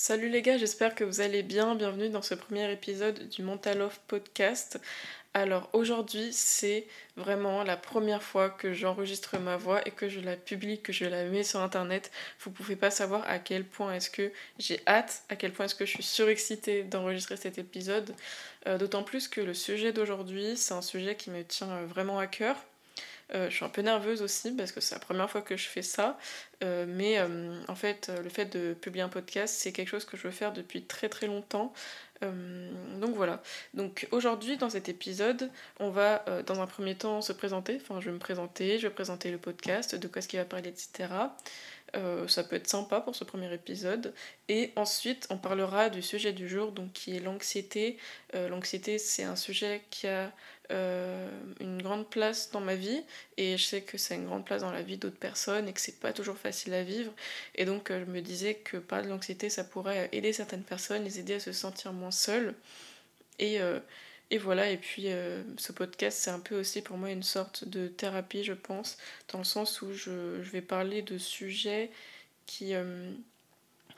Salut les gars, j'espère que vous allez bien. Bienvenue dans ce premier épisode du Mental Off Podcast. Alors aujourd'hui, c'est vraiment la première fois que j'enregistre ma voix et que je la publie, que je la mets sur internet. Vous pouvez pas savoir à quel point est-ce que j'ai hâte, à quel point est-ce que je suis surexcitée d'enregistrer cet épisode. Euh, d'autant plus que le sujet d'aujourd'hui, c'est un sujet qui me tient vraiment à cœur. Euh, je suis un peu nerveuse aussi parce que c'est la première fois que je fais ça. Euh, mais euh, en fait, le fait de publier un podcast, c'est quelque chose que je veux faire depuis très très longtemps. donc voilà. Donc aujourd'hui, dans cet épisode, on va dans un premier temps se présenter. Enfin, je vais me présenter, je vais présenter le podcast, de quoi est-ce qu'il va parler, etc. ça peut être sympa pour ce premier épisode. Et ensuite, on parlera du sujet du jour, donc qui est l'anxiété. l'anxiété, c'est un sujet qui a euh, une grande place dans ma vie et je sais que c'est une grande place dans la vie d'autres personnes et que c'est pas toujours facile à vivre. Et donc euh, je me disais que parler de l'anxiété ça pourrait aider certaines personnes, les aider à se sentir moins seules. Et, euh, et voilà et puis ce podcast c'est un peu aussi pour moi une sorte de thérapie je pense dans le sens où je, je vais parler de sujets qui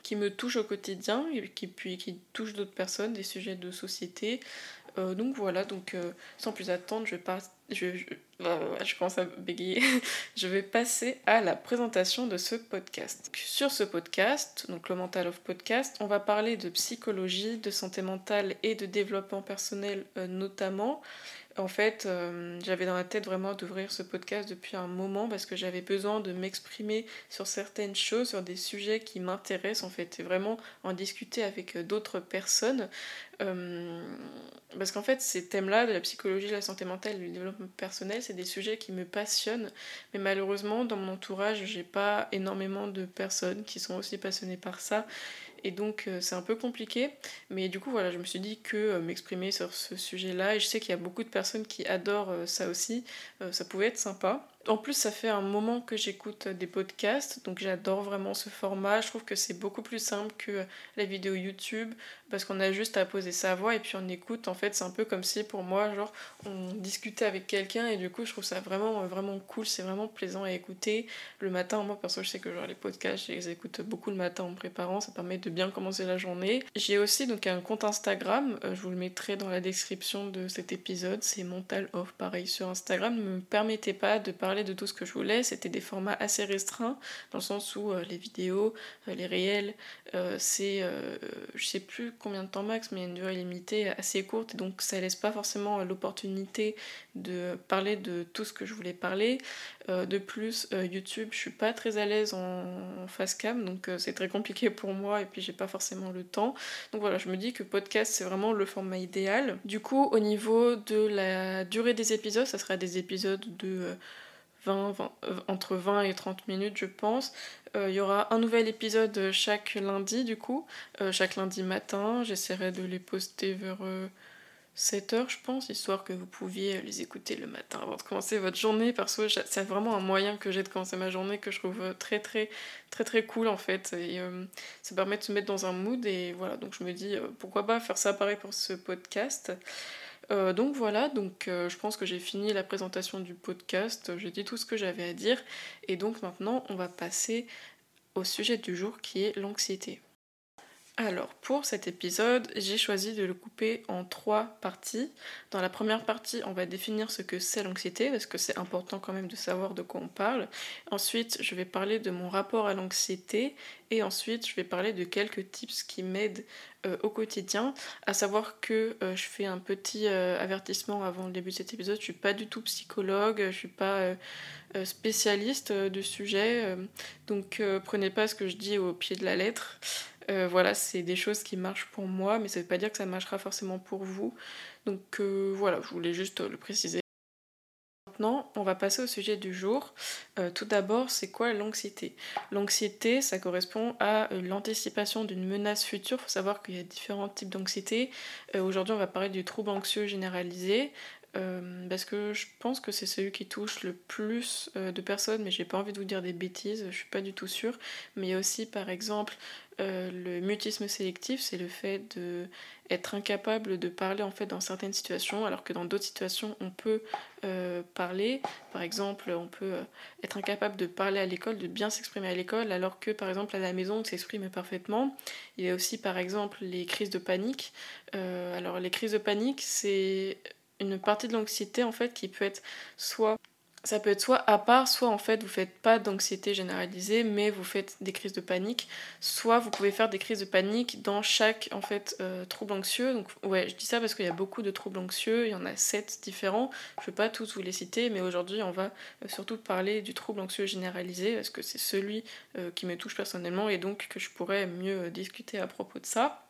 qui me touchent au quotidien et qui, puis, qui touchent d'autres personnes, des sujets de société, donc voilà, donc euh, sans plus attendre, je vais pas. Je, je, commence à bégayer. je vais passer à la présentation de ce podcast. Sur ce podcast, donc le Mental of Podcast, on va parler de psychologie, de santé mentale et de développement personnel euh, notamment. En fait, j'avais dans la tête vraiment d'ouvrir ce podcast depuis un moment parce que j'avais besoin de m'exprimer sur certaines choses, sur des sujets qui m'intéressent en fait, et vraiment en discuter avec d'autres personnes. Euh, parce qu'en fait, ces thèmes-là, de la psychologie, de la santé mentale, du développement personnel, c'est des sujets qui me passionnent. Mais malheureusement, dans mon entourage, j'ai pas énormément de personnes qui sont aussi passionnées par ça. Et donc, euh, c'est un peu compliqué. Mais du coup, voilà, je me suis dit que euh, m'exprimer sur ce sujet-là, et je sais qu'il y a beaucoup de personnes qui adorent ça aussi, ça pouvait être sympa. En plus, ça fait un moment que j'écoute des podcasts, donc j'adore vraiment ce format. Je trouve que c'est beaucoup plus simple que la vidéo YouTube parce qu'on a juste à poser sa voix et puis on écoute. En fait, c'est un peu comme si pour moi, genre, on discutait avec quelqu'un et du coup, je trouve ça vraiment, vraiment cool. C'est vraiment plaisant à écouter le matin. Moi, perso, je sais que genre les podcasts, je les écoute beaucoup le matin en préparant. Ça permet de bien commencer la journée. J'ai aussi donc un compte Instagram. Euh, je vous le mettrai dans la description de cet épisode. C'est Mental Off, pareil sur Instagram. Ne me permettez pas de parler de tout ce que je voulais. C'était des formats assez restreints, dans le sens où euh, les vidéos, euh, les réels, euh, c'est, je sais plus combien de temps max, mais une durée limitée assez courte, donc ça laisse pas forcément l'opportunité de parler de tout ce que je voulais parler. de plus, YouTube, je suis pas très à l'aise en, face cam, donc c'est très compliqué pour moi, et puis j'ai pas forcément le temps. Donc voilà, je me dis que podcast, c'est vraiment le format idéal. Du coup, au niveau de la durée des épisodes, ça sera des épisodes de 20, euh, entre 20 et 30 minutes, je pense. Euh, il y aura un nouvel épisode chaque lundi, du coup, euh, chaque lundi matin. J'essaierai de les poster vers 7h, je pense, histoire que vous pouviez les écouter le matin avant de commencer votre journée. Parce que c'est vraiment un moyen que j'ai de commencer ma journée que je trouve très, très, très, très cool en fait. Et ça permet de se mettre dans un mood. Et voilà, donc je me dis, pourquoi pas faire ça pareil pour ce podcast. Euh, donc voilà, donc euh, je pense que j'ai fini la présentation du podcast, j'ai dit tout ce que j'avais à dire, et donc maintenant on va passer au sujet du jour qui est l'anxiété. Alors pour cet épisode, j'ai choisi de le couper en trois parties. Dans la première partie, on va définir ce que c'est l'anxiété, parce que c'est important quand même de savoir de quoi on parle. Ensuite, je vais parler de mon rapport à l'anxiété, et ensuite, je vais parler de quelques tips qui m'aident euh, au quotidien. À savoir que euh, je fais un petit euh, avertissement avant le début de cet épisode, je suis pas du tout psychologue, je suis pas spécialiste du sujet, donc prenez pas ce que je dis au pied de la lettre. Euh, voilà, c'est des choses qui marchent pour moi, mais ça ne veut pas dire que ça marchera forcément pour vous. Donc euh, voilà, je voulais juste le préciser. Maintenant, on va passer au sujet du jour. Euh, tout d'abord, c'est quoi l'anxiété? L'anxiété, ça correspond à l'anticipation d'une menace future. Il faut savoir qu'il y a différents types d'anxiété. Aujourd'hui, on va parler du trouble anxieux généralisé. Parce que je pense que c'est celui qui touche le plus de personnes, mais j'ai pas envie de vous dire des bêtises, je suis pas du tout sûre. Mais il y a aussi par exemple le mutisme sélectif, c'est le fait de être incapable de parler en fait dans certaines situations, alors que dans d'autres situations on peut parler. Par exemple, on peut être incapable de parler à l'école, de bien s'exprimer à l'école, alors que par exemple à la maison on s'exprime parfaitement. Il y a aussi par exemple les crises de panique. alors les crises de panique, c'est une partie de l'anxiété en fait qui peut être soit ça peut être soit à part, soit en fait vous faites pas d'anxiété généralisée, mais vous faites des crises de panique, soit vous pouvez faire des crises de panique dans chaque en fait euh, trouble anxieux. Donc ouais, je dis ça parce qu'il y a beaucoup de troubles anxieux, il y en a sept différents. Je vais pas tous vous les citer, mais aujourd'hui on va euh, surtout parler du trouble anxieux généralisé parce que c'est celui euh, qui me touche personnellement et donc que je pourrais mieux discuter à propos de ça.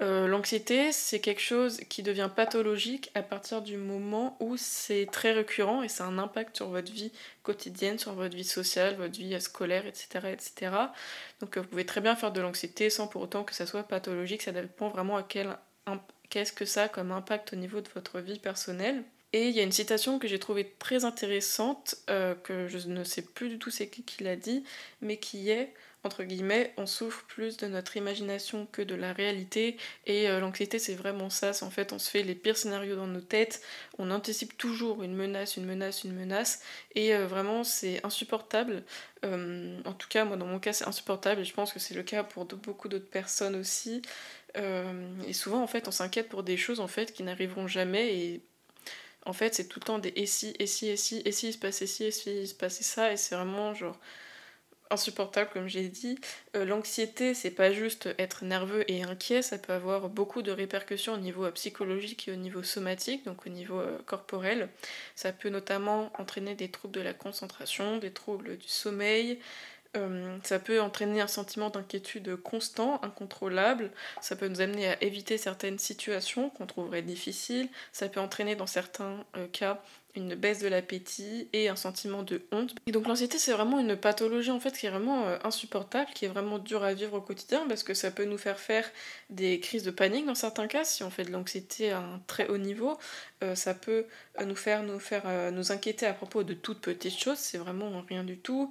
Euh, l'anxiété, c'est quelque chose qui devient pathologique à partir du moment où c'est très récurrent et ça a un impact sur votre vie quotidienne, sur votre vie sociale, votre vie scolaire, etc. etc. Donc euh, vous pouvez très bien faire de l'anxiété sans pour autant que ça soit pathologique, ça dépend vraiment à quel qu'est-ce que ça a comme impact au niveau de votre vie personnelle. Et il y a une citation que j'ai trouvée très intéressante, euh, que je ne sais plus du tout c'est qui l'a dit, mais qui est entre guillemets, on souffre plus de notre imagination que de la réalité. Et euh, l'anxiété, c'est vraiment ça. En fait, on se fait les pires scénarios dans nos têtes. On anticipe toujours une menace, une menace, une menace. Et euh, vraiment, c'est insupportable. Euh, en tout cas, moi, dans mon cas, c'est insupportable. Et je pense que c'est le cas pour beaucoup d'autres personnes aussi. et souvent, en fait, on s'inquiète pour des choses en fait qui n'arriveront jamais. Et en fait, c'est tout le temps des et si, et si, et si, et si il se passait ci, et si il se passait ça. Et c'est vraiment genre insupportable comme j'ai dit. Euh, l'anxiété, c'est pas juste être nerveux et inquiet, ça peut avoir beaucoup de répercussions au niveau euh, psychologique et au niveau somatique, donc au niveau euh, corporel. Ça peut notamment entraîner des troubles de la concentration, des troubles du sommeil. ça peut entraîner un sentiment d'inquiétude constant, incontrôlable. Ça peut nous amener à éviter certaines situations qu'on trouverait difficiles. Ça peut entraîner dans certains cas une baisse de l'appétit et un sentiment de honte. Et donc l'anxiété c'est vraiment une pathologie en fait qui est vraiment euh, insupportable, qui est vraiment dure à vivre au quotidien parce que ça peut nous faire faire des crises de panique dans certains cas si on fait de l'anxiété à un très haut niveau. Euh, ça peut euh, nous faire nous faire nous inquiéter à propos de toutes petites choses, c'est vraiment rien du tout.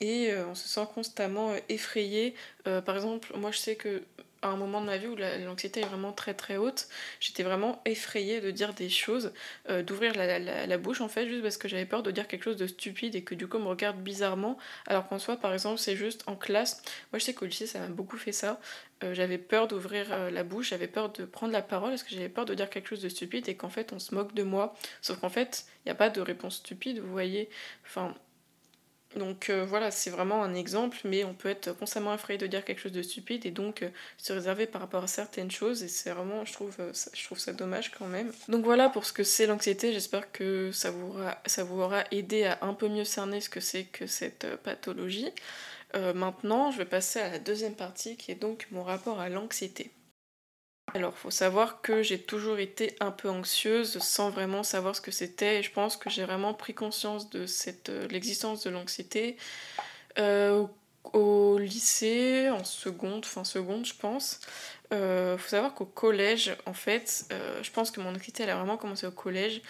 et on se sent constamment effrayé. par exemple, moi je sais que à un moment de ma vie où l'anxiété est vraiment très très haute, j'étais vraiment effrayée de dire des choses, euh, d'ouvrir la, bouche en fait, juste parce que j'avais peur de dire quelque chose de stupide et que du coup on me regarde bizarrement, alors qu'en soi par exemple c'est juste en classe, moi je sais qu'au lycée ça m'a beaucoup fait ça, euh, j'avais peur d'ouvrir euh, la bouche, j'avais peur de prendre la parole parce que j'avais peur de dire quelque chose de stupide et qu'en fait on se moque de moi, sauf qu'en fait il n'y a pas de réponse stupide, vous voyez, enfin donc euh, voilà, c'est vraiment un exemple, mais on peut être constamment effrayé de dire quelque chose de stupide et donc euh, se réserver par rapport à certaines choses et c'est vraiment, je trouve, euh, ça, je trouve ça dommage quand même. Donc voilà pour ce que c'est l'anxiété, j'espère que ça vous, aura, ça vous aura aidé à un peu mieux cerner ce que c'est que cette pathologie. maintenant, je vais passer à la deuxième partie qui est donc mon rapport à l'anxiété. Alors, faut savoir que j'ai toujours été un peu anxieuse sans vraiment savoir ce que c'était et je pense que j'ai vraiment pris conscience de euh, l'existence de l'anxiété euh, au lycée, en seconde, fin seconde, je pense. Euh, faut savoir qu'au collège, en fait, je pense que mon anxiété elle a vraiment commencé au collège.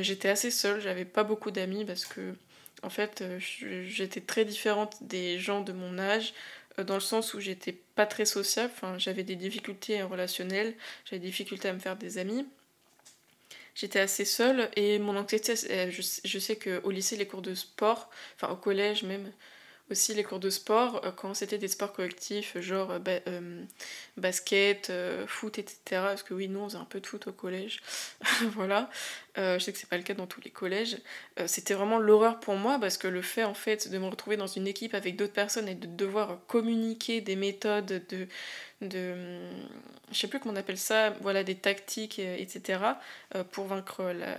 j'étais assez seule, j'avais pas beaucoup d'amis parce que en fait, j'étais très différente des gens de mon âge. Euh, dans le sens où j'étais pas très sociable, enfin, j'avais des difficultés relationnelles, j'avais des difficultés à me faire des amis. J'étais assez seule et mon anxiété, je, je sais qu'au lycée, les cours de sport, enfin au collège même, aussi les cours de sport, euh, quand c'était des sports collectifs, genre euh, basket, foot, etc. Parce que oui, nous, on faisait un peu de foot au collège. voilà. je sais que c'est pas le cas dans tous les collèges. c'était vraiment l'horreur pour moi parce que le fait, en fait, de me retrouver dans une équipe avec d'autres personnes et de devoir communiquer des méthodes de. de je sais plus comment on appelle ça, voilà, des tactiques, etc. pour vaincre la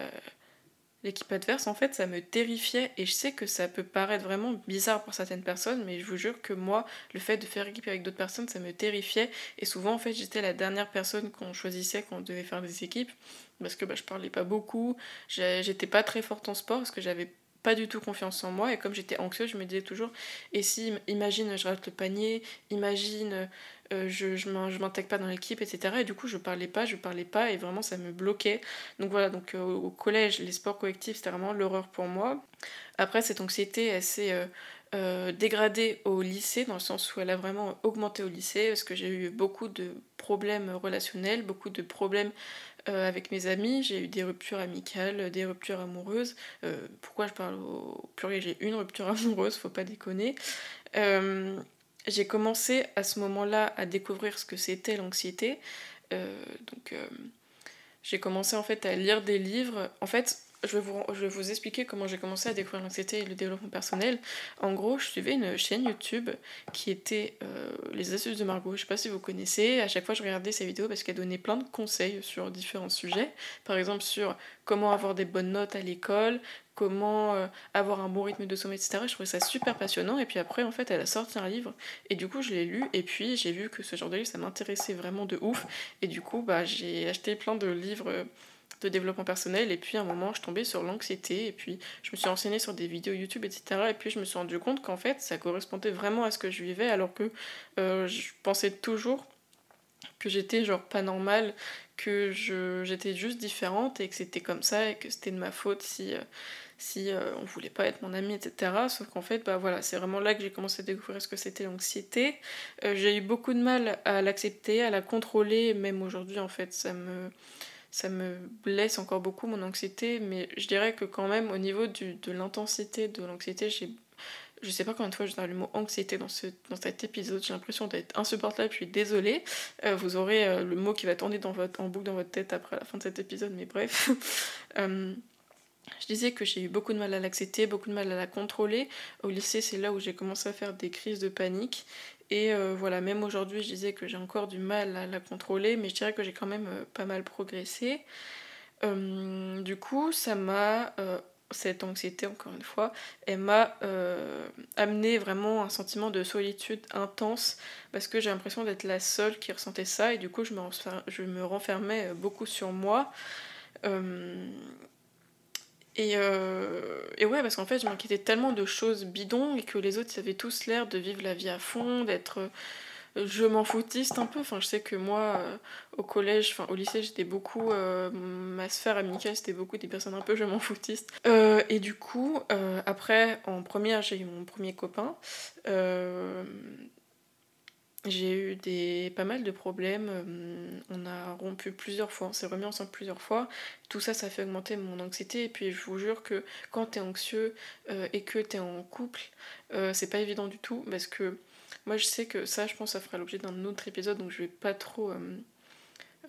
l'équipe adverse, en fait, ça me terrifiait et je sais que ça peut paraître vraiment bizarre pour certaines personnes, mais je vous jure que moi, le fait de faire équipe avec d'autres personnes, ça me terrifiait. Et souvent, en fait, j'étais la dernière personne qu'on choisissait quand on devait faire des équipes parce que bah, je parlais pas beaucoup, j'étais pas très forte en sport parce que j'avais pas du tout confiance en moi et comme j'étais anxieuse, je me disais toujours et si imagine je rate le panier, imagine euh, je, je m'intègre pas dans l'équipe, etc. Et du coup, je parlais pas, je parlais pas, et vraiment, ça me bloquait. Donc voilà, donc euh, au collège, les sports collectifs, c'était vraiment l'horreur pour moi. Après, cette anxiété, elle s'est dégradé au lycée, dans le sens où elle a vraiment augmenté au lycée, parce que j'ai eu beaucoup de problèmes relationnels, beaucoup de problèmes avec mes amis, j'ai eu des ruptures amicales, des ruptures amoureuses. pourquoi je parle au pluriel? J'ai une rupture amoureuse, faut pas déconner. j'ai commencé à ce moment-là à découvrir ce que c'était l'anxiété. donc j'ai commencé en fait à lire des livres. En fait, je vais, vous, je expliquer comment j'ai commencé à découvrir l'anxiété et le développement personnel. En gros, je suivais une chaîne YouTube qui était euh, Les astuces de Margot. Je sais pas si vous connaissez. À chaque fois, je regardais ses vidéos parce qu'elle donnait plein de conseils sur différents sujets. Par exemple, sur comment avoir des bonnes notes à l'école, comment euh, avoir un bon rythme de sommeil, etc. Je trouvais ça super passionnant. Et puis après, en fait, elle a sorti un livre. Et du coup, je l'ai lu. Et puis, j'ai vu que ce genre de livre, ça m'intéressait vraiment de ouf. Et du coup, bah, j'ai acheté plein de livres de développement personnel. Et puis à un moment, je tombais sur l'anxiété. Et puis je me suis renseignée sur des vidéos YouTube, etc. Et puis je me suis rendu compte qu'en fait, ça correspondait vraiment à ce que je vivais, alors que euh, je pensais toujours que j'étais genre pas normale, que j'étais juste différente et que c'était comme ça et que c'était de ma faute si, euh, si euh, on voulait pas être mon ami, etc. Sauf qu'en fait, bah voilà, c'est vraiment là que j'ai commencé à découvrir ce que c'était l'anxiété. j'ai eu beaucoup de mal à l'accepter, à la contrôler, même aujourd'hui en fait, ça me ça me blesse encore beaucoup mon anxiété, mais je dirais que quand même au niveau du, de l'intensité de l'anxiété, j'ai je sais pas combien de fois je le mot anxiété dans, ce, dans cet épisode, j'ai l'impression d'être insupportable, je suis désolée. Euh, vous aurez euh, le mot qui va tourner dans votre, en boucle dans votre tête après la fin de cet épisode, mais bref. Euh, je disais que j'ai eu beaucoup de mal à l'accepter, beaucoup de mal à la contrôler. Au lycée, c'est là où j'ai commencé à faire des crises de panique. Et euh, voilà, même aujourd'hui, je disais que j'ai encore du mal à la contrôler, mais je dirais que j'ai quand même euh, pas mal progressé. Euh, du coup, ça m'a, cette anxiété, encore une fois, elle m'a amené vraiment un sentiment de solitude intense, parce que j'ai l'impression d'être la seule qui ressentait ça, et du coup, je me, je me renfermais beaucoup sur moi. Et, euh, et, ouais, parce qu'en fait, je m'inquiétais tellement de choses bidons et que les autres, avaient tous l'air de vivre la vie à fond, d'être euh, je m'en foutiste un peu. Enfin, je sais que moi, euh, au collège, enfin, au lycée, j'étais beaucoup. ma sphère amicale, c'était beaucoup des personnes un peu je m'en foutiste. et du coup, après, en première, j'ai eu mon premier copain j'ai eu des, pas mal de problèmes. Euh, on a rompu plusieurs fois, on s'est remis ensemble plusieurs fois. Tout ça, ça fait augmenter mon anxiété. Et puis, je vous jure que quand t'es anxieux euh, et que t'es en couple, euh, c'est pas évident du tout. Parce que moi, je sais que ça, je pense, ça fera l'objet d'un autre épisode. Donc, je vais pas trop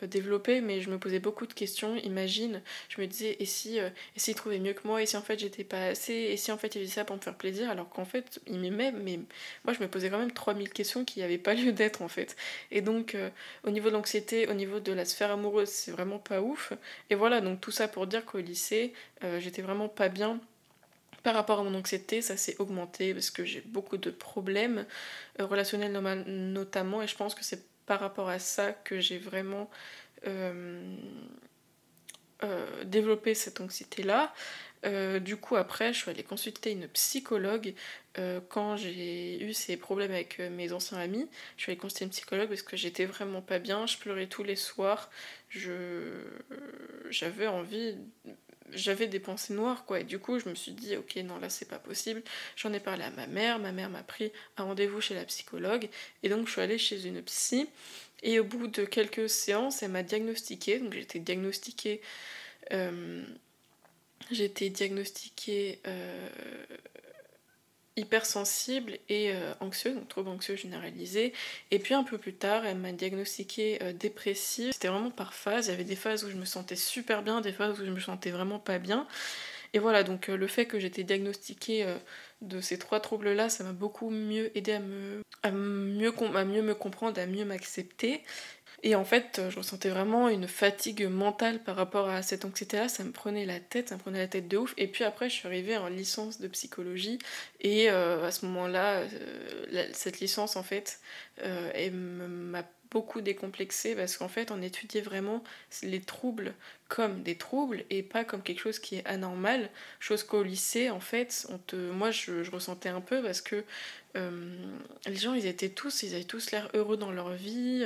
développer, mais je me posais beaucoup de questions. Imagine, je me disais, et si euh, et s'il trouvait mieux que moi, et si en fait j'étais pas assez, et si en fait il faisait ça pour me faire plaisir, alors qu'en fait il m'aimait, mais moi je me posais quand même 3000 questions qui n'avaient pas lieu d'être en fait. Et donc euh, au niveau de l'anxiété, au niveau de la sphère amoureuse, c'est vraiment pas ouf. Et voilà, donc tout ça pour dire qu'au lycée, euh, j'étais vraiment pas bien par rapport à mon anxiété, ça s'est augmenté parce que j'ai beaucoup de problèmes relationnels notamment et je pense que c'est par rapport à ça que j'ai vraiment euh, euh, développé cette anxiété-là. Euh, du coup, après, je suis allée consulter une psychologue quand j'ai eu ces problèmes avec mes anciens amis. Je suis allée consulter une psychologue parce que j'étais vraiment pas bien. Je pleurais tous les soirs. J'avais envie j'avais des pensées noires quoi. Et du coup je me suis dit ok non là c'est pas possible. J'en ai parlé à ma mère. Ma mère m'a pris un rendez-vous chez la psychologue. Et donc je suis allée chez une psy. Et au bout de quelques séances elle m'a diagnostiquée. Donc été diagnostiquée euh, été diagnostiquée euh, hypersensible et euh, anxieux, donc trouble anxieux généralisé. Et puis un peu plus tard, elle m'a diagnostiqué euh, dépressive. C'était vraiment par phase. Il y avait des phases où je me sentais super bien, des phases où je me sentais vraiment pas bien. Et voilà, donc euh, le fait que j'étais diagnostiquée de ces trois troubles-là, ça m'a beaucoup mieux aidé à me, à mieux, à mieux me comprendre, à mieux m'accepter. Et en fait, je ressentais vraiment une fatigue mentale par rapport à cette anxiété-là. Ça me prenait la tête, ça me prenait la tête de ouf. Et puis après, je suis arrivée en licence de psychologie. Et euh, à ce moment-là, euh, cette licence, en fait, euh, m'a beaucoup décomplexée parce qu'en fait, on étudiait vraiment les troubles comme des troubles et pas comme quelque chose qui est anormal. Chose qu'au lycée, en fait, on te... moi, je, je ressentais un peu parce que les gens, ils étaient tous, ils avaient tous l'air heureux dans leur vie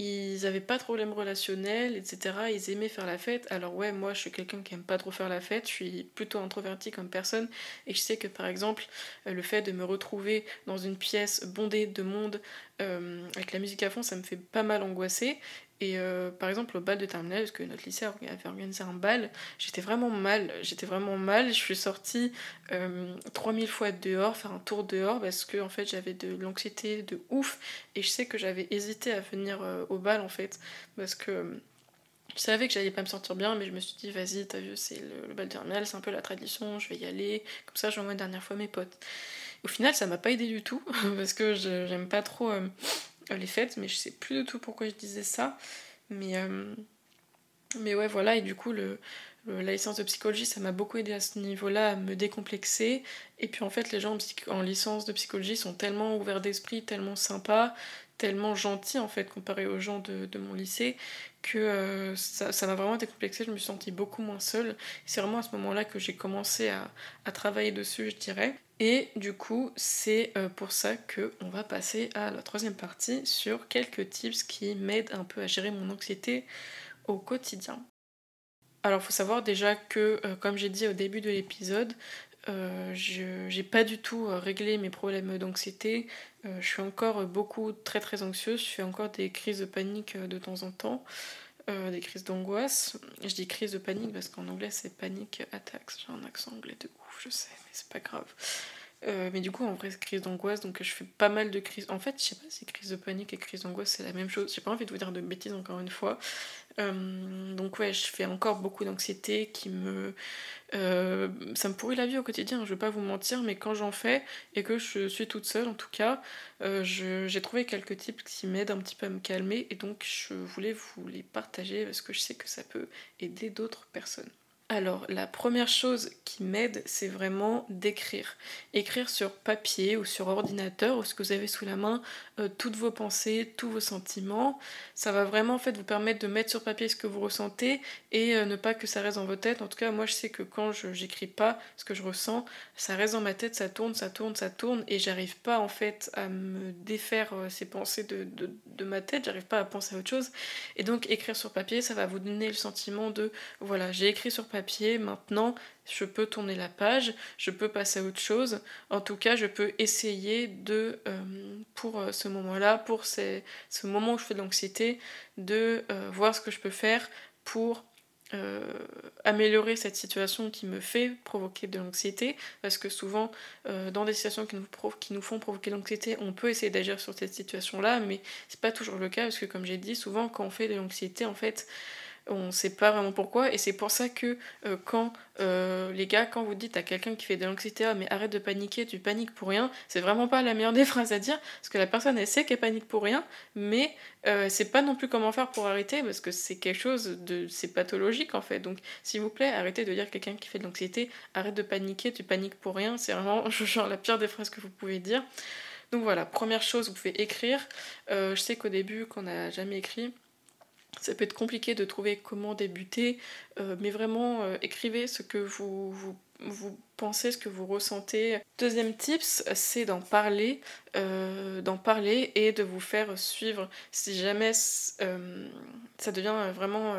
ils avaient pas de problème relationnel, etc. Ils aimaient faire la fête. Alors ouais, moi je suis quelqu'un qui aime pas trop faire la fête, je suis plutôt introvertie comme personne et je sais que par exemple euh, le fait de me retrouver dans une pièce bondée de monde euh, avec la musique à fond, ça me fait pas mal angoisser. Et euh, par exemple, au bal de terminale, parce que notre lycée avait organisé un bal, j'étais vraiment mal. J'étais vraiment mal. Je suis sortie 3000 fois dehors, faire un tour dehors, parce que en fait, j'avais de l'anxiété de ouf. Et je sais que j'avais hésité à venir au bal, en fait, parce que je savais que j'allais pas me sentir bien, mais je me suis dit, vas-y, t'as vu, c'est le, bal terminal, c'est un peu la tradition, je vais y aller. Comme ça, je vois une dernière fois mes potes. Au final, ça m'a pas aidé du tout, parce que j'aime pas trop euh, les fêtes, mais je sais plus du tout pourquoi je disais ça. Mais, euh, mais ouais, voilà, et du coup, le, la licence de psychologie, ça m'a beaucoup aidé à ce niveau-là, à me décomplexer. Et puis en fait, les gens en licence de psychologie sont tellement ouverts d'esprit, tellement sympas, tellement gentils en fait, comparé aux gens de, mon lycée, que euh, ça m'a vraiment décomplexé, je me suis sentie beaucoup moins seule. C'est vraiment à ce moment-là que j'ai commencé à, travailler dessus, je dirais. Et du coup, c'est euh, pour ça qu'on va passer à la troisième partie sur quelques tips qui m'aident un peu à gérer mon anxiété au quotidien. Alors, faut savoir déjà que, euh, comme j'ai dit au début de l'épisode, je j'ai pas du tout réglé mes problèmes d'anxiété. Je suis encore beaucoup très très anxieuse. Je fais encore des crises de panique de temps en temps, des crises d'angoisse. Je dis crise de panique parce qu'en anglais c'est panic attacks. J'ai un accent anglais de ouf, je sais, mais c'est pas grave. Euh, mais du coup, en vrai, c'est crise d'angoisse, donc je fais pas mal de crises. En fait, je sais pas si crise de panique et crise d'angoisse c'est la même chose. J'ai pas envie de vous dire de bêtises encore une fois. Euh, donc, ouais, je fais encore beaucoup d'anxiété qui me. Euh, ça me pourrit la vie au quotidien, je vais pas vous mentir, mais quand j'en fais et que je suis toute seule en tout cas, j'ai trouvé quelques types qui m'aident un petit peu à me calmer et donc je voulais vous les partager parce que je sais que ça peut aider d'autres personnes. Alors, la première chose qui m'aide, c'est vraiment d'écrire. Écrire sur papier ou sur ordinateur, ou ce que vous avez sous la main, euh, toutes vos pensées, tous vos sentiments. Ça va vraiment en fait vous permettre de mettre sur papier ce que vous ressentez et euh, ne pas que ça reste dans vos têtes. En tout cas, moi je sais que quand je j'écris pas ce que je ressens, ça reste dans ma tête, ça tourne, ça tourne, ça tourne, et j'arrive pas en fait à me défaire euh, ces pensées de, de, de ma tête, j'arrive pas à penser à autre chose. Et donc écrire sur papier, ça va vous donner le sentiment de voilà, j'ai écrit sur papier maintenant je peux tourner la page, je peux passer à autre chose. En tout cas, je peux essayer de, euh, pour euh, ce moment-là, pour ce moment où je fais de l'anxiété, de euh, voir ce que je peux faire pour améliorer cette situation qui me fait provoquer de l'anxiété. Parce que souvent, dans des situations qui nous, qui nous font provoquer de l'anxiété, on peut essayer d'agir sur cette situation-là, mais c'est pas toujours le cas, parce que comme j'ai dit, souvent quand on fait de l'anxiété, en fait, on ne sait pas vraiment pourquoi et c'est pour ça que euh, quand euh, les gars quand vous dites à quelqu'un qui fait de l'anxiété ah, mais arrête de paniquer tu paniques pour rien c'est vraiment pas la meilleure des phrases à dire parce que la personne elle sait qu'elle panique pour rien mais euh, c'est pas non plus comment faire pour arrêter parce que c'est quelque chose de c'est pathologique en fait. Donc s'il vous plaît arrêtez de dire à quelqu'un qui fait de l'anxiété arrête de paniquer tu paniques pour rien c'est vraiment genre la pire des phrases que vous pouvez dire. Donc voilà première chose vous pouvez écrire. Je sais qu'au début qu'on n'a jamais écrit ça peut être compliqué de trouver comment débuter, euh, mais vraiment euh, écrivez ce que vous, vous, pensez, ce que vous ressentez. Deuxième tips, c'est d'en parler, euh, d'en parler et de vous faire suivre si jamais ça devient vraiment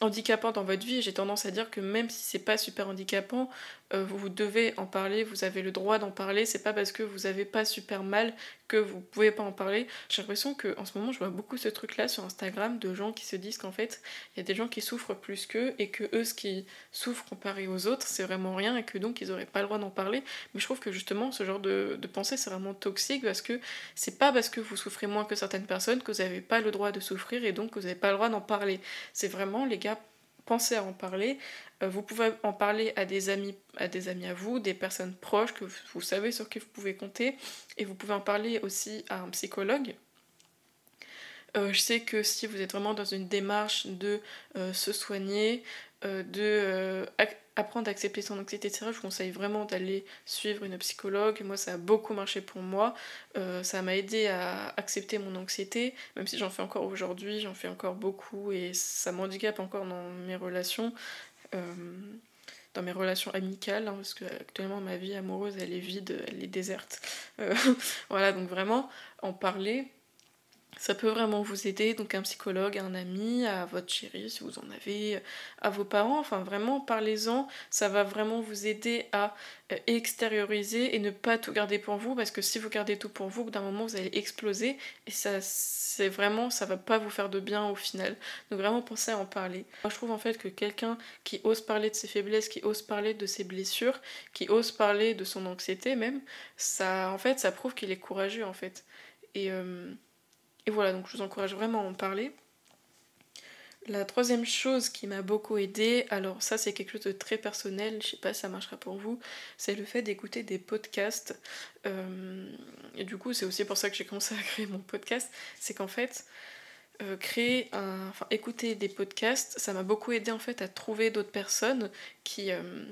handicapant dans votre vie. J'ai tendance à dire que même si c'est pas super handicapant, euh, vous devez en parler, vous avez le droit d'en parler. C'est pas parce que vous avez pas super mal que vous pouvez pas en parler. J'ai l'impression que en ce moment, je vois beaucoup ce truc-là sur Instagram de gens qui se disent qu'en fait, il y a des gens qui souffrent plus qu'eux et que eux, ce qui souffrent comparé aux autres, c'est vraiment rien et que donc ils auraient pas le droit d'en parler. Mais je trouve que justement, ce genre de, de pensée, c'est vraiment toxique parce que c'est pas parce que vous souffrez moins que certaines personnes que vous n'avez pas le droit de souffrir et donc que vous n'avez pas le droit d'en parler. C'est vraiment, les gars, pensez à en parler. Euh, vous pouvez en parler à des amis, à des amis à vous, des personnes proches que vous savez sur qui vous pouvez compter, et vous pouvez en parler aussi à un psychologue. Euh, je sais que si vous êtes vraiment dans une démarche de euh, se soigner, de apprendre à accepter son anxiété, etc., je vous conseille vraiment d'aller suivre une psychologue. Moi, ça a beaucoup marché pour moi. ça m'a aidé à accepter mon anxiété, même si j'en fais encore aujourd'hui, j'en fais encore beaucoup et ça m'handicape encore dans mes relations. Euh, dans mes relations amicales, hein, parce que actuellement ma vie amoureuse elle est vide, elle est déserte. Euh, voilà, donc vraiment en parler Ça peut vraiment vous aider, donc un psychologue, un ami, à votre chéri si vous en avez, à vos parents, enfin vraiment parlez-en, ça va vraiment vous aider à euh, extérioriser et ne pas tout garder pour vous parce que si vous gardez tout pour vous, d'un moment vous allez exploser et ça c'est vraiment ça va pas vous faire de bien au final. Donc vraiment pensez à en parler. Moi je trouve en fait que quelqu'un qui ose parler de ses faiblesses, qui ose parler de ses blessures, qui ose parler de son anxiété même, ça en fait ça prouve qu'il est courageux en fait. Et euh, et voilà, donc je vous encourage vraiment à en parler. La troisième chose qui m'a beaucoup aidé, alors ça c'est quelque chose de très personnel, je sais pas si ça marchera pour vous, c'est le fait d'écouter des podcasts. Euh, et du coup c'est aussi pour ça que j'ai commencé à créer mon podcast, c'est qu'en fait euh, créer un, enfin écouter des podcasts, ça m'a beaucoup aidé en fait à trouver d'autres personnes qui euh,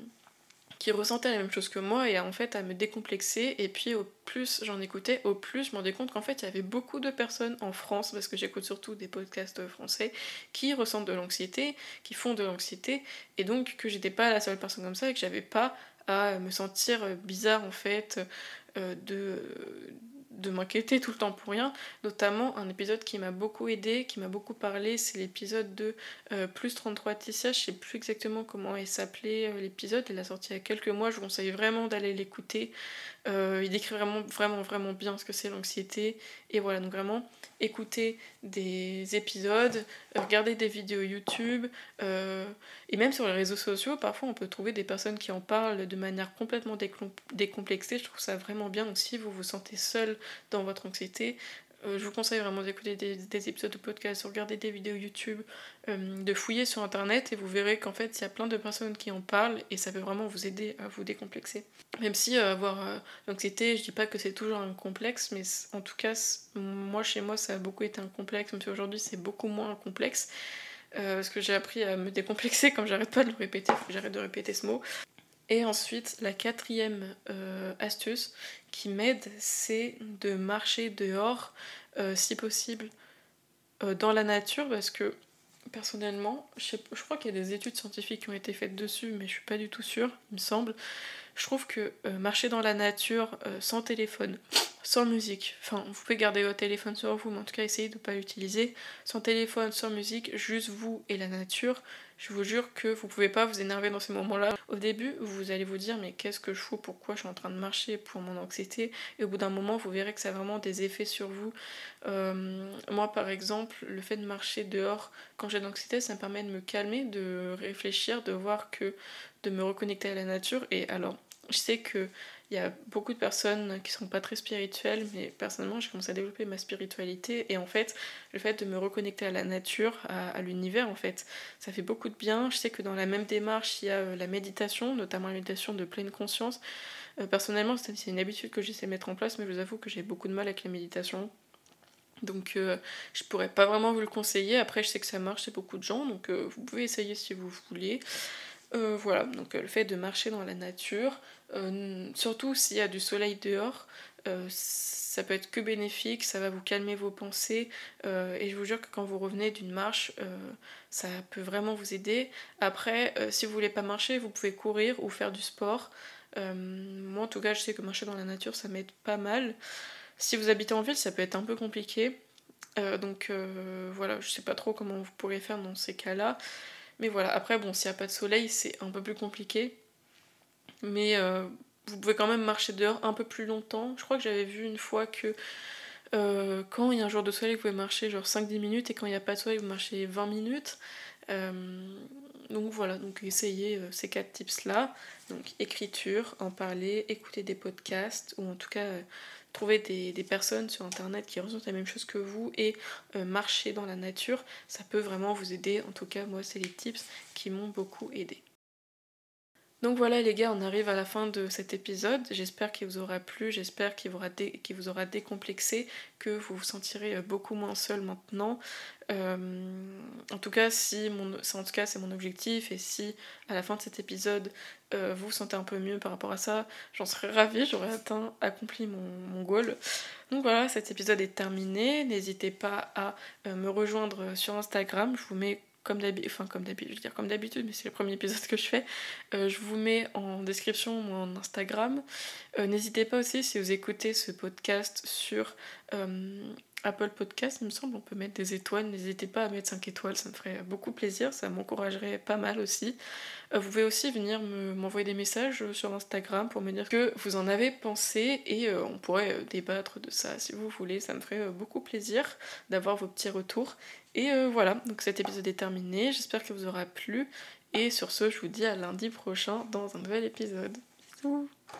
qui ressentait la même chose que moi et en fait à me décomplexer. Et puis au plus j'en écoutais au plus je me rendais compte qu'en fait il y avait beaucoup de personnes en France parce que j'écoute surtout des podcasts français qui ressentent de l'anxiété qui font de l'anxiété. Et donc que j'étais pas la seule personne comme ça et que j'avais pas à me sentir bizarre en fait euh, de de m'inquiéter tout le temps pour rien. Notamment un épisode qui m'a beaucoup aidé, qui m'a beaucoup parlé, c'est l'épisode de euh, Plus 33 Tissia. Je sais plus exactement comment il s'appelait euh, l'épisode. Il a sorti il y a quelques mois. Je vous conseille vraiment d'aller l'écouter. Euh, il décrit vraiment, vraiment, vraiment bien ce que c'est l'anxiété. Et voilà, donc vraiment, écouter des épisodes, regarder des vidéos YouTube. et même sur les réseaux sociaux, parfois on peut trouver des personnes qui en parlent de manière complètement décomplexée. Je trouve ça vraiment bien. Donc si vous vous sentez seul dans votre anxiété. Euh, je vous conseille vraiment d'écouter des, épisodes de podcast, de regarder des vidéos YouTube, euh, de fouiller sur internet et vous verrez qu'en fait il y a plein de personnes qui en parlent et ça peut vraiment vous aider à vous décomplexer. Même si euh, avoir l'anxiété, je dis pas que c'est toujours un complexe, mais en tout cas, moi chez moi ça a beaucoup été un complexe, même si aujourd'hui c'est beaucoup moins un complexe. parce que j'ai appris à me décomplexer comme j'arrête pas de le répéter, faut que j'arrête de répéter ce mot. Et ensuite, la quatrième euh, astuce qui m'aide, c'est de marcher dehors, euh, si possible, euh, dans la nature, parce que personnellement, je, je crois qu'il y a des études scientifiques qui ont été faites dessus, mais je suis pas du tout sûre, il me semble. Je trouve que marcher dans la nature sans téléphone, sans musique, enfin vous pouvez garder votre téléphone sur vous, mais en tout cas essayez de ne pas l'utiliser, sans téléphone, sans musique, juste vous et la nature, je vous jure que vous pouvez pas vous énerver dans ces moments-là. Au début, vous allez vous dire mais qu'est-ce que je fous? Pourquoi je suis en train de marcher pour mon anxiété? Et au bout d'un moment, vous verrez que ça a vraiment des effets sur vous. Euh, moi, par exemple, le fait de marcher dehors quand j'ai de l'anxiété, ça me permet de me calmer, de réfléchir, de voir que de me reconnecter à la nature. Et alors, je sais que il y a beaucoup de personnes qui sont pas très spirituelles, mais personnellement, j'ai commencé à développer ma spiritualité. Et en fait, le fait de me reconnecter à la nature, à, l'univers, en fait, ça fait beaucoup de bien. Je sais que dans la même démarche, il y a euh, la méditation, notamment la méditation de pleine conscience. Euh, personnellement, c'est une habitude que j'essaie de mettre en place, mais je vous avoue que j'ai beaucoup de mal avec la méditation. Donc euh, je pourrais pas vraiment vous le conseiller. Après, je sais que ça marche chez beaucoup de gens, donc vous pouvez essayer si vous voulez. Euh, voilà, donc euh, le fait de marcher dans la nature, euh, surtout s'il y a du soleil dehors, ça peut être que bénéfique, ça va vous calmer vos pensées et je vous jure que quand vous revenez d'une marche, ça peut vraiment vous aider. Après, si vous voulez pas marcher, vous pouvez courir ou faire du sport. moi en tout cas, je sais que marcher dans la nature, ça m'aide pas mal. Si vous habitez en ville, ça peut être un peu compliqué. donc voilà, je sais pas trop comment vous pourrez faire dans ces cas-là. Mais voilà, après, bon, s'il n'y a pas de soleil, c'est un peu plus compliqué. Mais euh, vous pouvez quand même marcher dehors un peu plus longtemps. Je crois que j'avais vu une fois que euh, quand il y a un jour de soleil, vous pouvez marcher genre 5-10 minutes et quand il n'y a pas de soleil, vous marchez 20 minutes. Euh, donc voilà, donc essayez ces quatre tips là. Donc écriture, en parler, écouter des podcasts ou en tout cas trouver des, personnes sur internet qui ressentent la même chose que vous et euh, marcher dans la nature, ça peut vraiment vous aider. En tout cas, moi, c'est les tips qui m'ont beaucoup aidé. Donc voilà les gars, on arrive à la fin de cet épisode. J'espère qu'il vous aura plu, j'espère qu'il vous, aura décomplexé, que vous vous sentirez euh, beaucoup moins seul maintenant. Euh, en tout cas, si en tout cas c'est mon objectif et si à la fin de cet épisode euh, vous vous sentez un peu mieux par rapport à ça, j'en serais ravie, j'aurais atteint, accompli mon, goal. Donc voilà, cet épisode est terminé. N'hésitez pas à me rejoindre sur Instagram. Je vous mets comme d'habitude, je veux dire comme d'habitude, mais c'est le premier épisode que je fais. Euh, je vous mets en description mon Instagram. Euh, n'hésitez pas aussi si vous écoutez ce podcast sur euh, Apple Podcast, il me semble, on peut mettre des étoiles. N'hésitez pas à mettre 5 étoiles, ça me ferait beaucoup plaisir, ça m'encouragerait pas mal aussi. Euh, vous pouvez aussi venir m'envoyer des messages sur Instagram pour me dire que vous en avez pensé et euh, on pourrait euh, débattre de ça si vous voulez. Ça me ferait beaucoup plaisir d'avoir vos petits retours. Et voilà, donc cet épisode est terminé. J'espère qu'il vous aura plu. Et sur ce, je vous dis à lundi prochain dans un nouvel épisode. Bisous